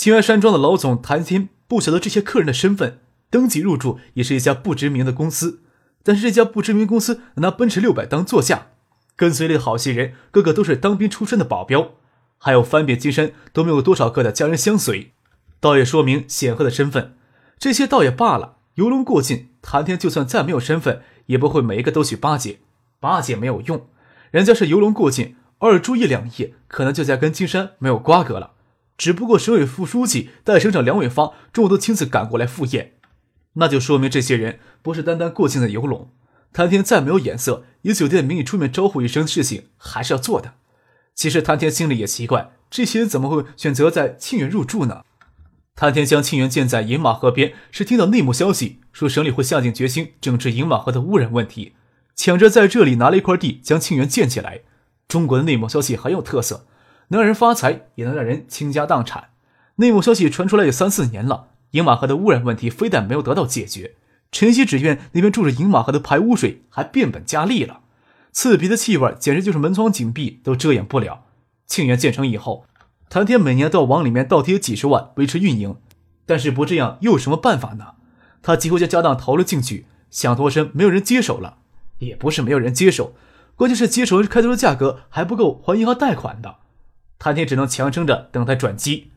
清源山庄的老总谭天不晓得这些客人的身份，登记入住也是一家不知名的公司。但是这家不知名公司拿奔驰六百当座驾，跟随的好些人个个都是当兵出身的保镖，还有翻遍金山都没有多少个的家人相随，倒也说明显赫的身份。这些倒也罢了，游龙过境，谭天就算再没有身份，也不会每一个都去巴结，巴结没有用，人家是游龙过境，偶尔住一两夜，可能就在跟金山没有瓜葛了。只不过省委副书记代省长梁伟发中午都亲自赶过来赴宴，那就说明这些人不是单单过境的游龙。谭天再没有眼色，以酒店的名义出面招呼一声，事情还是要做的。其实谭天心里也奇怪，这些人怎么会选择在庆元入住呢？谭天将庆元建在饮马河边，是听到内幕消息，说省里会下定决心整治饮马河的污染问题，抢着在这里拿了一块地将庆元建起来。中国的内幕消息很有特色。能让人发财，也能让人倾家荡产。内幕消息传出来有三四年了，饮马河的污染问题非但没有得到解决，晨曦纸院那边住着饮马河的排污水还变本加厉了，刺鼻的气味简直就是门窗紧闭都遮掩不了。庆元建成以后，谭天每年都要往里面倒贴几十万维持运营，但是不这样又有什么办法呢？他几乎将家当投了进去，想脱身没有人接手了，也不是没有人接手，关键是接手开头的价格还不够还银行贷款的。谭天只能强撑着等待转机。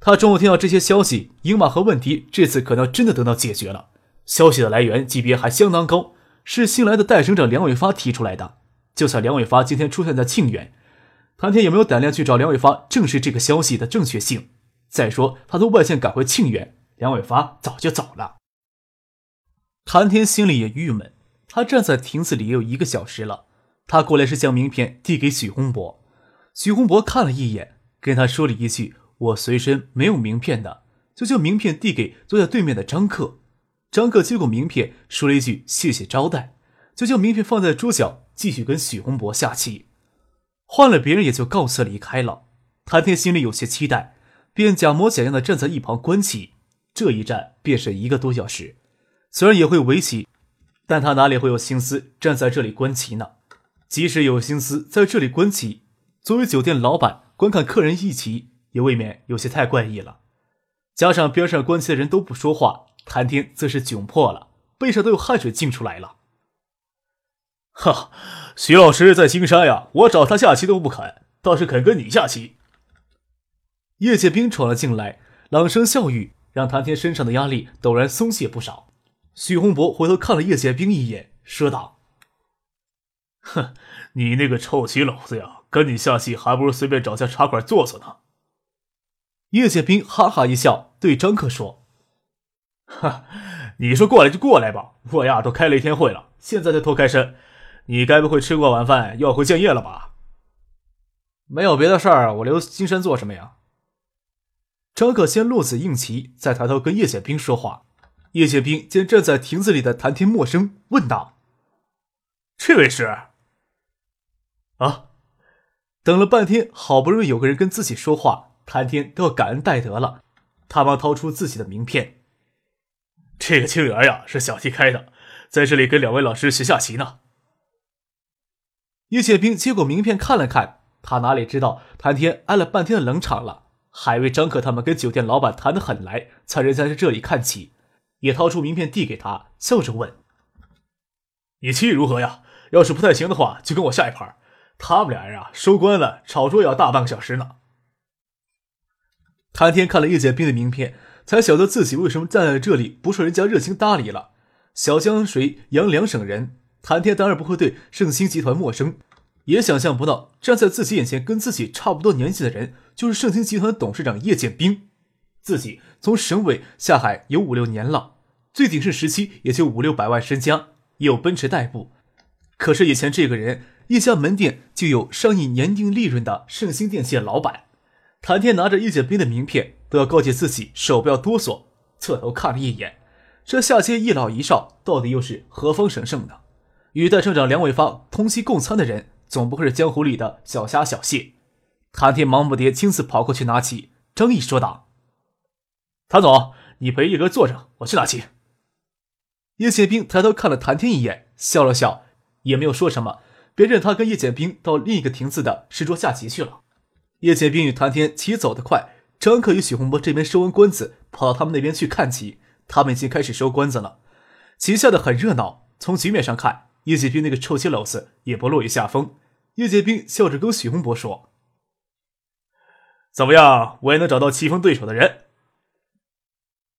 他中午听到这些消息，英马河问题这次可能真的得到解决了。消息的来源级别还相当高，是新来的代省长梁伟发提出来的。就算梁伟发今天出现在庆元，谭天也没有胆量去找梁伟发证实这个消息的正确性？再说，他从外县赶回庆元，梁伟发早就走了。谭天心里也郁闷，他站在亭子里也有一个小时了。他过来是将名片递给许洪博。许洪博看了一眼，跟他说了一句：“我随身没有名片的。”就将名片递给坐在对面的张克。张克接过名片，说了一句：“谢谢招待。”就将名片放在桌角，继续跟许洪博下棋。换了别人也就告辞离开了。谭天心里有些期待，便假模假样的站在一旁观棋。这一站便是一个多小时。虽然也会围棋，但他哪里会有心思站在这里观棋呢？即使有心思在这里观棋。作为酒店老板，观看客人一棋也未免有些太怪异了。加上边上观棋的人都不说话，谭天则是窘迫了，背上都有汗水浸出来了。哈，徐老师在金山呀，我找他下棋都不肯，倒是肯跟你下棋。叶剑兵闯了进来，朗声笑语，让谭天身上的压力陡然松懈不少。许洪博回头看了叶剑兵一眼，说道：“哼，你那个臭棋篓子呀！”跟你下棋，还不如随便找家茶馆坐坐呢。叶剑兵哈哈一笑，对张克说：“哈，你说过来就过来吧，我呀都开了一天会了，现在才脱开身。你该不会吃过晚饭要回建业了吧？”“没有别的事儿，我留金山做什么呀？”张克先落子应棋，再抬头跟叶剑兵说话。叶剑兵见站在亭子里的谭天陌生，问道：“这位是？”啊。等了半天，好不容易有个人跟自己说话，谭天都要感恩戴德了。他忙掏出自己的名片，这个青园呀是小弟开的，在这里跟两位老师学下棋呢。叶剑兵接过名片看了看，他哪里知道谭天挨了半天的冷场了，还为张克他们跟酒店老板谈得很来，才人在这里看棋，也掏出名片递给他，笑着问：“你棋艺如何呀？要是不太行的话，就跟我下一盘。”他们俩人啊，收官了，炒作也要大半个小时呢。谭天看了叶剑兵的名片，才晓得自己为什么站在这里不受人家热情搭理了。小江水杨两省人，谭天当然不会对盛兴集团陌生，也想象不到站在自己眼前跟自己差不多年纪的人，就是盛兴集团董事长叶剑兵。自己从省委下海有五六年了，最鼎盛时期也就五六百万身家，也有奔驰代步。可是以前这个人。一家门店就有上亿年定利润的盛兴电器老板，谭天拿着叶剑兵的名片，都要告诫自己手不要哆嗦。侧头看了一眼，这下街一老一少到底又是何方神圣呢？与代省长梁伟发同席共餐的人，总不会是江湖里的小虾小蟹。谭天忙不迭亲自跑过去拿起，张毅说道：“谭总，你陪叶哥坐着，我去拿起。”叶剑兵抬头看了谭天一眼，笑了笑，也没有说什么，便任他跟叶剑兵到另一个亭子的石桌下棋去了。叶剑兵与谭天棋走得快，张克与许洪波这边收完关子，跑到他们那边去看棋。他们已经开始收关子了，棋下的很热闹。从局面上看。叶剑兵那个臭棋篓子也不落于下风。叶剑兵笑着跟许洪博说：“怎么样，我也能找到棋逢对手的人。”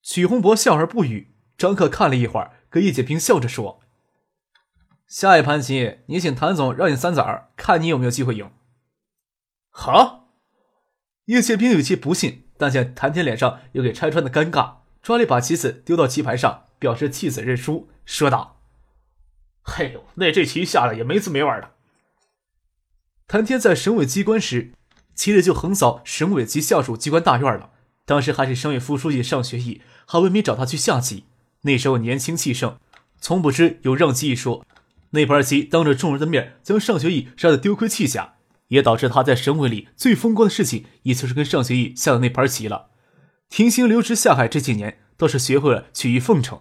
许洪博笑而不语。张克看了一会儿，跟叶剑兵笑着说：“下一盘棋，你请谭总让你三子儿，看你有没有机会赢。”好。叶剑兵有些不信，但见谭天脸上有给拆穿的尴尬，抓了一把棋子丢到棋盘上，表示弃子认输，说道。嘿呦，那这棋下的也没滋没味的。谭天在省委机关时，棋子就横扫省委及下属机关大院了。当时还是省委副书记尚学义，还为民找他去下棋。那时候年轻气盛，从不知有让棋一说。那盘棋当着众人的面将尚学义杀得丢盔弃甲，也导致他在省委里最风光的事情，也就是跟尚学义下的那盘棋了。停薪留职下海这几年，倒是学会了曲意奉承。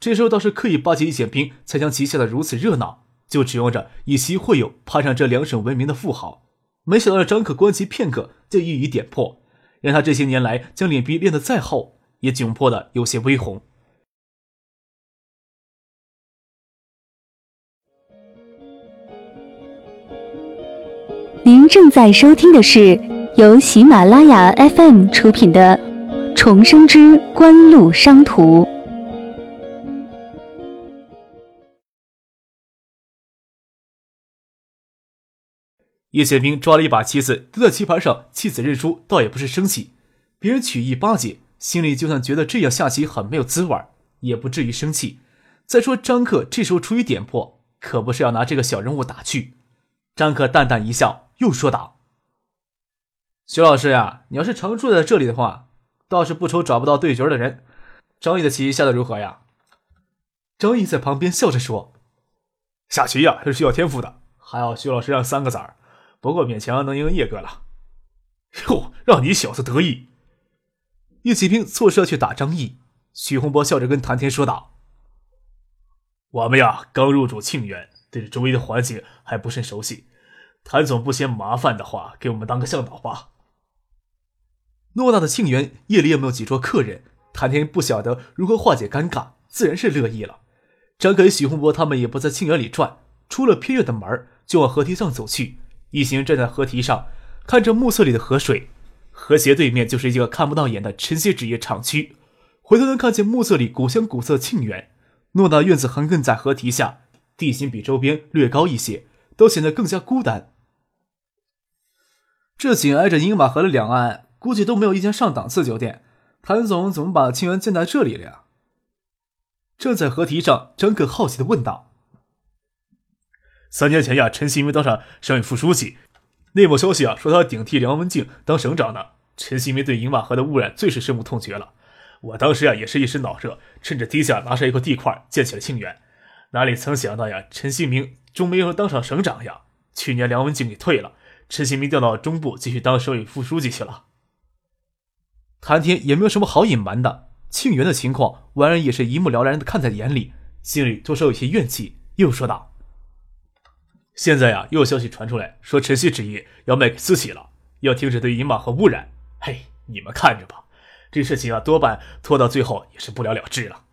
这时候倒是刻意巴结一剑兵，才将棋下的如此热闹，就指望着以棋会友攀上这两省闻名的富豪。没想到张可观棋片刻，就一语点破，让他这些年来将脸皮练得再厚，也窘迫的有些微红。您正在收听的是由喜马拉雅 FM 出品的《重生之官路商途》。叶宪兵抓了一把棋子丢在棋盘上，弃子认输，倒也不是生气。别人取意巴结，心里就算觉得这样下棋很没有滋味，也不至于生气。再说张克这时候出于点破，可不是要拿这个小人物打趣。张克淡淡一笑，又说道：“徐老师呀，你要是常住在这里的话，倒是不愁找不到对角的人。张毅的棋下的如何呀？”张毅在旁边笑着说：“下棋呀，是需要天赋的，还好徐老师让三个子儿。”不过勉强能赢叶哥了，哟，让你小子得意！叶启兵错要去打张毅，徐洪波笑着跟谭天说道：“我们呀，刚入主庆元，对这周围的环境还不甚熟悉。谭总不嫌麻烦的话，给我们当个向导吧。”偌大的庆元，夜里也没有几桌客人？谭天不晓得如何化解尴尬，自然是乐意了。张可与许洪波他们也不在庆元里转，出了偏院的门，就往河堤上走去。一行人站在河堤上，看着暮色里的河水，河斜对面就是一个看不到眼的晨曦纸业厂区。回头能看见暮色里古香古色庆园，偌大院子横亘在河堤下，地形比周边略高一些，都显得更加孤单。这紧挨着饮马河的两岸，估计都没有一间上档次酒店。谭总怎么把庆元建在这里了呀？站在河堤上，张可好奇的问道。三年前呀，陈新民当上省委副书记，内幕消息啊说他顶替梁文静当省长呢。陈新民对饮马河的污染最是深恶痛绝了。我当时呀也是一时脑热，趁着地下拿下一块地块建起了庆元。哪里曾想到呀，陈新民终没有当上省长呀。去年梁文静给退了，陈新民调到中部继续当省委副书记去了。谭天也没有什么好隐瞒的，庆元的情况，完人也是一目了然的看在眼里，心里多少有些怨气，又说道。现在呀，又有消息传出来，说晨曦纸业要卖给私企了，要停止对银马和污染。嘿，你们看着吧，这事情啊，多半拖到最后也是不了了之了。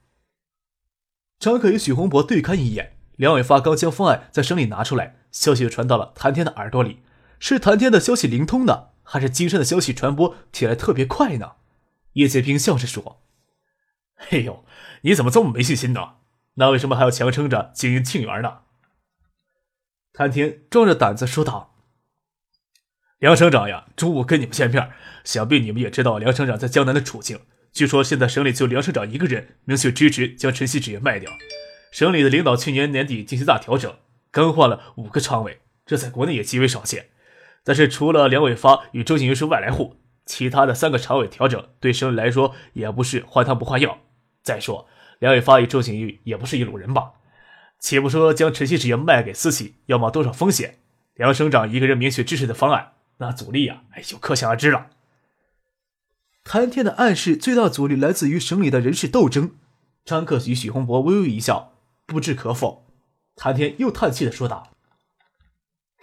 张可与许洪博对看一眼，梁伟发刚将方案在省里拿出来，消息就传到了谭天的耳朵里。是谭天的消息灵通呢，还是金山的消息传播起来特别快呢？叶剑平笑着说：“嘿呦，你怎么这么没信心呢？那为什么还要强撑着经营庆元呢？”谭天壮着胆子说道：“梁省长呀，中午跟你们见面，想必你们也知道梁省长在江南的处境。据说现在省里就梁省长一个人明确支持将晨曦纸业卖掉。省里的领导去年年底进行大调整，更换了五个常委，这在国内也极为少见。但是除了梁伟发与周景云是外来户，其他的三个常委调整对省里来说也不是换汤不换药。再说，梁伟发与周景玉也不是一路人吧？且不说将晨曦纸业卖给私企要冒多少风险，梁省长一个人明确支持的方案，那阻力呀，哎，就可想而知了。谭天的暗示，最大阻力来自于省里的人事斗争。张克与许洪博微微一笑，不置可否。谭天又叹气的说道：“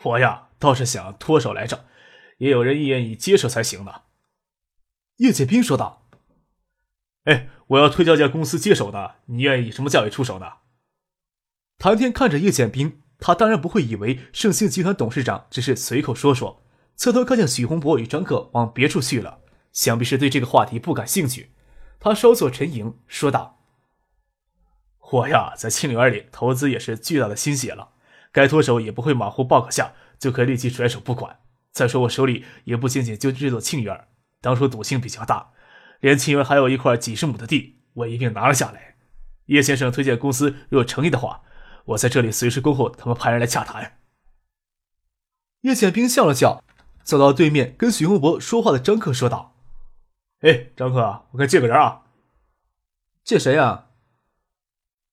我呀，倒是想脱手来着，也有人愿意接手才行呢。”叶剑兵说道：“哎，我要推销家公司接手的，你愿意以什么价位出手呢？”谭天看着叶剑兵，他当然不会以为盛兴集团董事长只是随口说说，侧头看见许洪博与张克往别处去了，想必是对这个话题不感兴趣。他稍作沉吟，说道：“我呀，在庆园里投资也是巨大的心血了，该脱手也不会马虎报个价就可以立即甩手不管。再说我手里也不仅仅就这座庆园，当初赌性比较大，连庆园还有一块几十亩的地，我一并拿了下来。叶先生推荐公司若有诚意的话。”我在这里随时恭候他们派人来洽谈。叶剑兵笑了笑，走到对面跟许洪博说话的张克说道：“哎，张克，我该借个人啊。借谁啊？”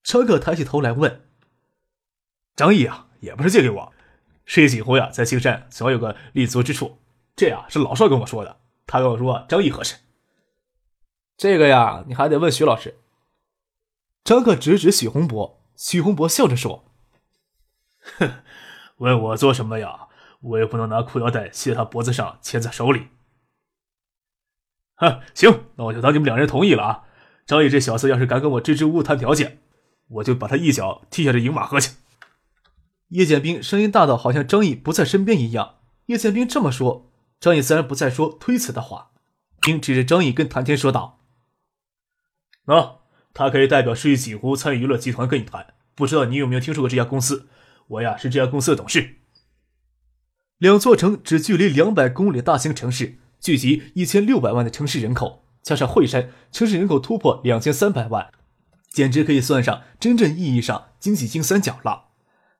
张克抬起头来问：“张毅啊，也不是借给我，是叶锦湖呀，在青山总要有个立足之处。这呀是老邵跟我说的，他跟我说张毅合适。这个呀，你还得问徐老师。”张克指指许洪博。许洪博笑着说：“哼，问我做什么呀？我也不能拿裤腰带系在他脖子上牵在手里。”哼，行，那我就当你们两人同意了啊！张毅这小子要是敢跟我支支吾吾谈条件，我就把他一脚踢下这饮马河去。叶剑兵声音大到好像张毅不在身边一样。叶剑兵这么说，张毅自然不再说推辞的话，并指着张毅跟谭天说道：“那。”他可以代表世纪锦湖参与娱乐集团跟你谈，不知道你有没有听说过这家公司？我呀是这家公司的董事。两座城只距离两百公里的大型城市，聚集一千六百万的城市人口，加上惠山，城市人口突破两千三百万，简直可以算上真正意义上经济金三角了。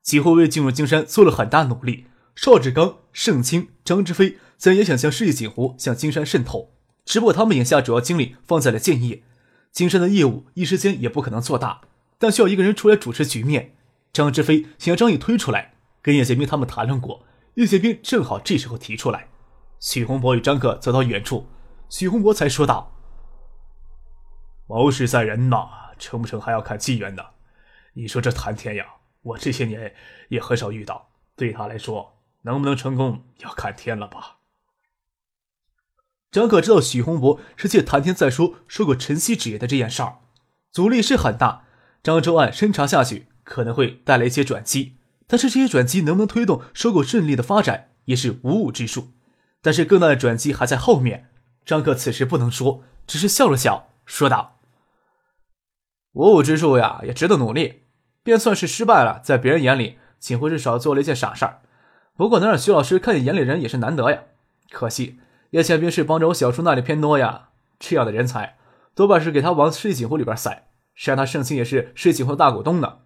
几乎为进入金山做了很大努力，邵志刚、盛清、张之飞自然也想向世纪锦湖向金山渗透，只不过他们眼下主要精力放在了建业。金山的业务一时间也不可能做大，但需要一个人出来主持局面。张志飞想要张毅推出来，跟叶剑兵他们谈论过，叶剑兵正好这时候提出来。许洪博与张克走到远处，许洪博才说道：“谋事在人呐，成不成还要看机缘呢。你说这谭天呀，我这些年也很少遇到，对他来说，能不能成功要看天了吧。”张可知道许洪博是借谈天再说收购晨曦纸业的这件事儿，阻力是很大。漳州案深查下去可能会带来一些转机，但是这些转机能不能推动收购顺利的发展也是无物之数。但是更大的转机还在后面。张克此时不能说，只是笑了笑，说道：“无物之数呀，也值得努力。便算是失败了，在别人眼里，锦湖至少做了一件傻事儿。不过能让徐老师看见眼里人也是难得呀。可惜。”叶宪兵是帮着我小叔那里偏多呀，这样的人才多半是给他往世纪锦湖里边塞，谁让他盛清也是世纪锦湖的大股东呢？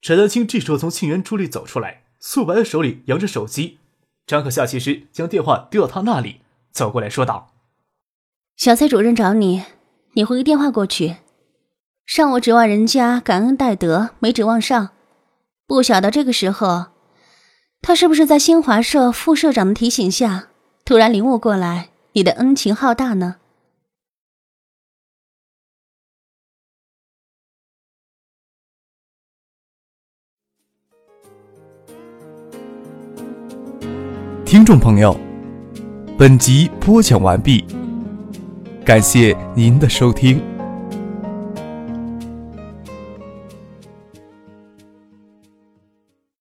陈德清这时候从庆元处里走出来，素白的手里扬着手机。张可下棋时将电话丢到他那里，走过来说道：“小蔡主任找你，你回个电话过去。上午指望人家感恩戴德，没指望上，不晓得这个时候，他是不是在新华社副社长的提醒下？”突然领悟过来，你的恩情浩大呢。听众朋友，本集播讲完毕，感谢您的收听。